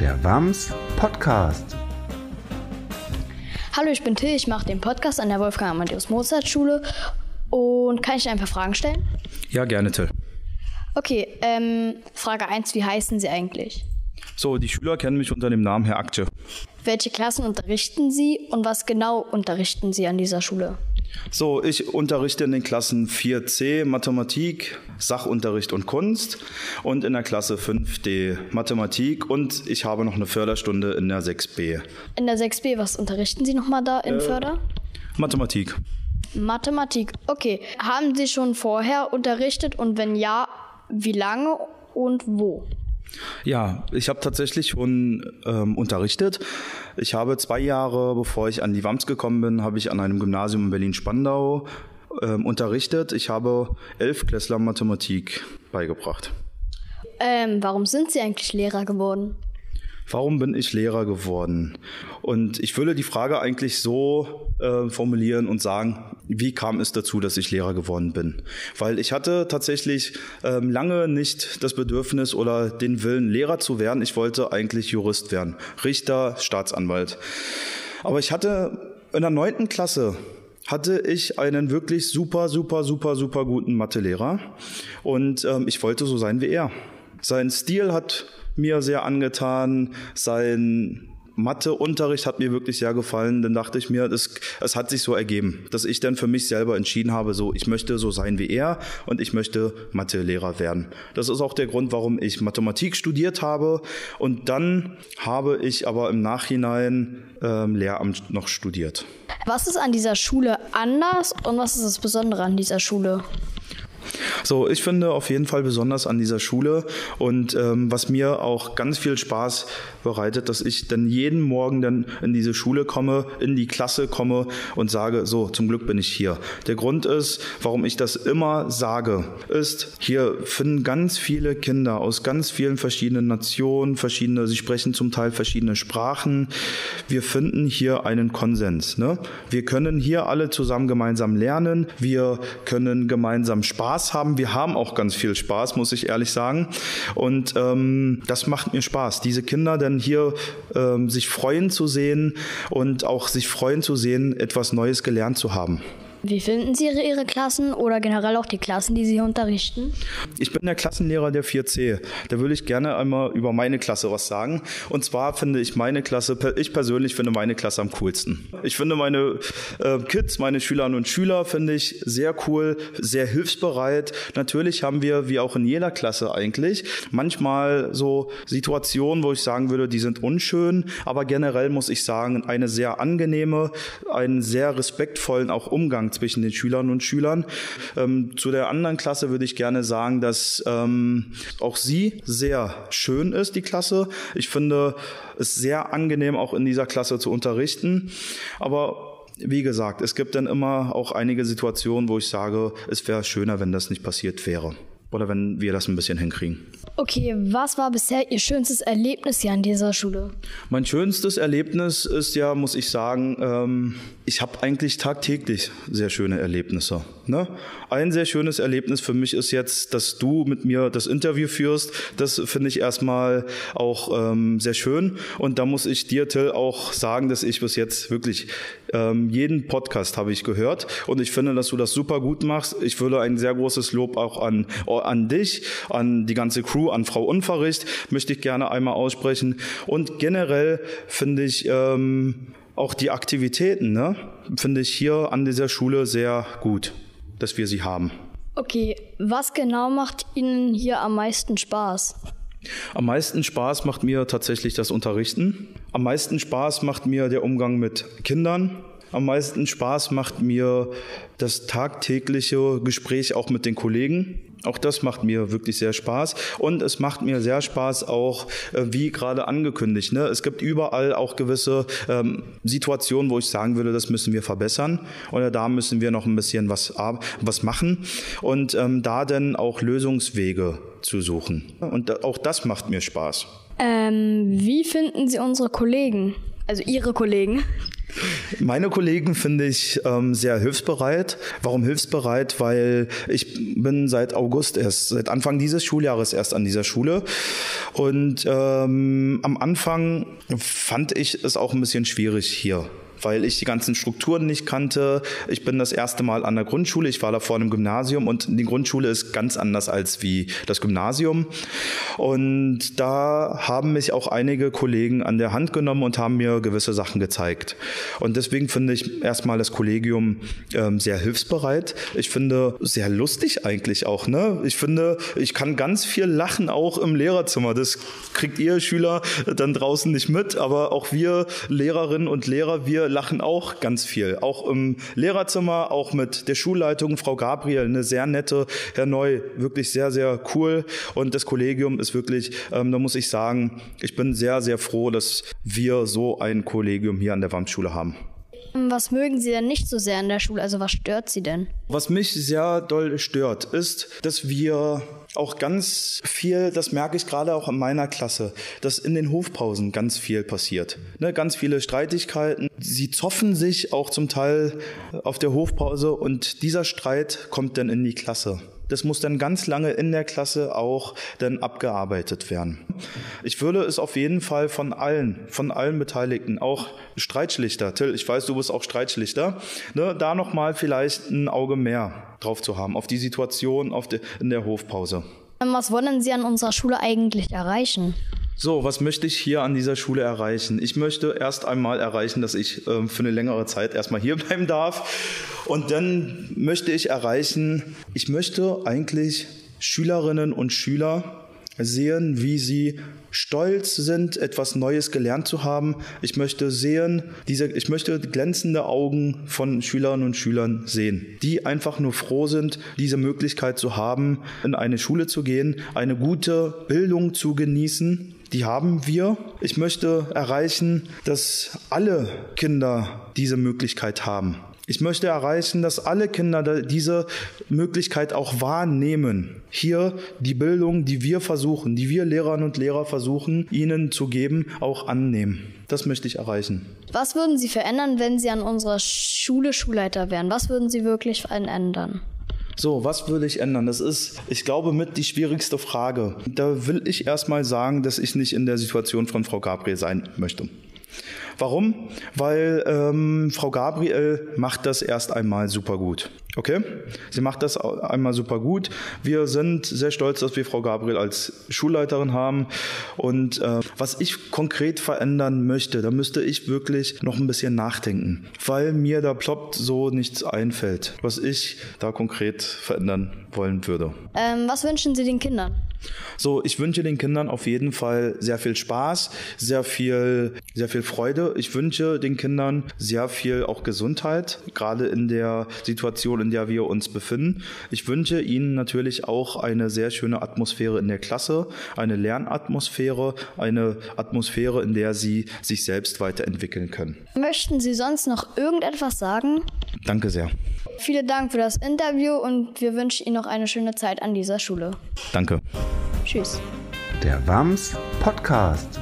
der WAMS Podcast. Hallo, ich bin Till, ich mache den Podcast an der Wolfgang Amadeus Mozart Schule und kann ich dir ein paar Fragen stellen? Ja, gerne, Till. Okay, ähm, Frage 1, wie heißen Sie eigentlich? So, die Schüler kennen mich unter dem Namen Herr Aktje. Welche Klassen unterrichten Sie und was genau unterrichten Sie an dieser Schule? So, ich unterrichte in den Klassen 4c Mathematik, Sachunterricht und Kunst und in der Klasse 5d Mathematik und ich habe noch eine Förderstunde in der 6b. In der 6b, was unterrichten Sie nochmal da in Förder? Mathematik. Mathematik, okay. Haben Sie schon vorher unterrichtet und wenn ja, wie lange und wo? Ja, ich habe tatsächlich schon ähm, unterrichtet. Ich habe zwei Jahre, bevor ich an die WAMS gekommen bin, habe ich an einem Gymnasium in Berlin-Spandau ähm, unterrichtet. Ich habe elf Klässler Mathematik beigebracht. Ähm, warum sind Sie eigentlich Lehrer geworden? Warum bin ich Lehrer geworden? Und ich würde die Frage eigentlich so äh, formulieren und sagen, wie kam es dazu, dass ich Lehrer geworden bin? Weil ich hatte tatsächlich ähm, lange nicht das Bedürfnis oder den Willen, Lehrer zu werden. Ich wollte eigentlich Jurist werden, Richter, Staatsanwalt. Aber ich hatte in der neunten Klasse hatte ich einen wirklich super, super, super, super guten Mathelehrer und ähm, ich wollte so sein wie er. Sein Stil hat mir sehr angetan, sein Matheunterricht hat mir wirklich sehr gefallen. Dann dachte ich mir, es, es hat sich so ergeben, dass ich dann für mich selber entschieden habe, so ich möchte so sein wie er und ich möchte Mathelehrer werden. Das ist auch der Grund, warum ich Mathematik studiert habe und dann habe ich aber im Nachhinein ähm, Lehramt noch studiert. Was ist an dieser Schule anders und was ist das Besondere an dieser Schule? So, ich finde auf jeden Fall besonders an dieser Schule und ähm, was mir auch ganz viel Spaß bereitet, dass ich dann jeden Morgen dann in diese Schule komme, in die Klasse komme und sage, so, zum Glück bin ich hier. Der Grund ist, warum ich das immer sage, ist, hier finden ganz viele Kinder aus ganz vielen verschiedenen Nationen, verschiedene, sie sprechen zum Teil verschiedene Sprachen. Wir finden hier einen Konsens. Ne? Wir können hier alle zusammen gemeinsam lernen. Wir können gemeinsam Spaß haben. Wir haben auch ganz viel Spaß, muss ich ehrlich sagen. Und ähm, das macht mir Spaß. Diese Kinder denn hier ähm, sich freuen zu sehen und auch sich freuen zu sehen, etwas Neues gelernt zu haben. Wie finden Sie Ihre, Ihre Klassen oder generell auch die Klassen, die Sie hier unterrichten? Ich bin der Klassenlehrer der 4C. Da würde ich gerne einmal über meine Klasse was sagen. Und zwar finde ich meine Klasse, ich persönlich finde meine Klasse am coolsten. Ich finde meine äh, Kids, meine Schülerinnen und Schüler, finde ich sehr cool, sehr hilfsbereit. Natürlich haben wir, wie auch in jeder Klasse eigentlich, manchmal so Situationen, wo ich sagen würde, die sind unschön. Aber generell muss ich sagen, eine sehr angenehme, einen sehr respektvollen auch Umgang Umgang zwischen den Schülern und Schülern. Ähm, zu der anderen Klasse würde ich gerne sagen, dass ähm, auch sie sehr schön ist, die Klasse. Ich finde es sehr angenehm, auch in dieser Klasse zu unterrichten. Aber wie gesagt, es gibt dann immer auch einige Situationen, wo ich sage, es wäre schöner, wenn das nicht passiert wäre. Oder wenn wir das ein bisschen hinkriegen. Okay, was war bisher Ihr schönstes Erlebnis hier an dieser Schule? Mein schönstes Erlebnis ist ja, muss ich sagen, ähm, ich habe eigentlich tagtäglich sehr schöne Erlebnisse. Ne? Ein sehr schönes Erlebnis für mich ist jetzt, dass du mit mir das Interview führst. Das finde ich erstmal auch ähm, sehr schön. Und da muss ich dir, Till, auch sagen, dass ich bis jetzt wirklich ähm, jeden Podcast habe ich gehört. Und ich finde, dass du das super gut machst. Ich würde ein sehr großes Lob auch an, an dich, an die ganze Crew an Frau Unverricht möchte ich gerne einmal aussprechen. Und generell finde ich ähm, auch die Aktivitäten, ne, finde ich hier an dieser Schule sehr gut, dass wir sie haben. Okay, was genau macht Ihnen hier am meisten Spaß? Am meisten Spaß macht mir tatsächlich das Unterrichten. Am meisten Spaß macht mir der Umgang mit Kindern. Am meisten Spaß macht mir das tagtägliche Gespräch auch mit den Kollegen. Auch das macht mir wirklich sehr Spaß. Und es macht mir sehr Spaß auch, äh, wie gerade angekündigt. Ne? Es gibt überall auch gewisse ähm, Situationen, wo ich sagen würde, das müssen wir verbessern. Oder da müssen wir noch ein bisschen was, was machen. Und ähm, da dann auch Lösungswege zu suchen. Und auch das macht mir Spaß. Ähm, wie finden Sie unsere Kollegen? Also Ihre Kollegen? Meine Kollegen finde ich ähm, sehr hilfsbereit. Warum hilfsbereit? Weil ich bin seit August erst, seit Anfang dieses Schuljahres erst an dieser Schule. Und ähm, am Anfang fand ich es auch ein bisschen schwierig hier weil ich die ganzen Strukturen nicht kannte. Ich bin das erste Mal an der Grundschule, ich war da vorne im Gymnasium und die Grundschule ist ganz anders als wie das Gymnasium. Und da haben mich auch einige Kollegen an der Hand genommen und haben mir gewisse Sachen gezeigt. Und deswegen finde ich erstmal das Kollegium ähm, sehr hilfsbereit. Ich finde sehr lustig eigentlich auch. Ne? Ich finde, ich kann ganz viel lachen auch im Lehrerzimmer. Das kriegt ihr Schüler dann draußen nicht mit, aber auch wir Lehrerinnen und Lehrer, wir lachen auch ganz viel. Auch im Lehrerzimmer, auch mit der Schulleitung, Frau Gabriel, eine sehr nette, Herr Neu, wirklich sehr, sehr cool. Und das Kollegium ist wirklich, ähm, da muss ich sagen, ich bin sehr, sehr froh, dass wir so ein Kollegium hier an der WAMP-Schule haben. Was mögen Sie denn nicht so sehr an der Schule? Also was stört Sie denn? Was mich sehr doll stört, ist, dass wir auch ganz viel, das merke ich gerade auch in meiner Klasse, dass in den Hofpausen ganz viel passiert. Ne, ganz viele Streitigkeiten. Sie zoffen sich auch zum Teil auf der Hofpause und dieser Streit kommt dann in die Klasse. Das muss dann ganz lange in der Klasse auch dann abgearbeitet werden. Ich würde es auf jeden Fall von allen, von allen Beteiligten, auch Streitschlichter, Till, ich weiß, du bist auch Streitschlichter, ne, da nochmal vielleicht ein Auge mehr drauf zu haben, auf die Situation auf de, in der Hofpause. Was wollen Sie an unserer Schule eigentlich erreichen? So, was möchte ich hier an dieser Schule erreichen? Ich möchte erst einmal erreichen, dass ich äh, für eine längere Zeit erstmal hier bleiben darf. Und dann möchte ich erreichen, ich möchte eigentlich Schülerinnen und Schüler sehen, wie sie stolz sind, etwas Neues gelernt zu haben. Ich möchte sehen, diese, ich möchte glänzende Augen von Schülerinnen und Schülern sehen, die einfach nur froh sind, diese Möglichkeit zu haben, in eine Schule zu gehen, eine gute Bildung zu genießen die haben wir. Ich möchte erreichen, dass alle Kinder diese Möglichkeit haben. Ich möchte erreichen, dass alle Kinder diese Möglichkeit auch wahrnehmen. Hier die Bildung, die wir versuchen, die wir Lehrerinnen und Lehrer versuchen, ihnen zu geben, auch annehmen. Das möchte ich erreichen. Was würden Sie verändern, wenn Sie an unserer Schule Schulleiter wären? Was würden Sie wirklich verändern? So, was würde ich ändern? Das ist, ich glaube, mit die schwierigste Frage. Da will ich erstmal sagen, dass ich nicht in der Situation von Frau Gabriel sein möchte. Warum? Weil ähm, Frau Gabriel macht das erst einmal super gut. Okay? Sie macht das einmal super gut. Wir sind sehr stolz, dass wir Frau Gabriel als Schulleiterin haben. Und äh, was ich konkret verändern möchte, da müsste ich wirklich noch ein bisschen nachdenken, weil mir da ploppt so nichts einfällt, was ich da konkret verändern wollen würde. Ähm, was wünschen Sie den Kindern? So, ich wünsche den Kindern auf jeden Fall sehr viel Spaß, sehr viel, sehr viel Freude. Ich wünsche den Kindern sehr viel auch Gesundheit, gerade in der Situation, in der wir uns befinden. Ich wünsche ihnen natürlich auch eine sehr schöne Atmosphäre in der Klasse, eine Lernatmosphäre, eine Atmosphäre, in der sie sich selbst weiterentwickeln können. Möchten Sie sonst noch irgendetwas sagen? Danke sehr. Vielen Dank für das Interview und wir wünschen Ihnen noch eine schöne Zeit an dieser Schule. Danke. Tschüss. Der WAMS Podcast.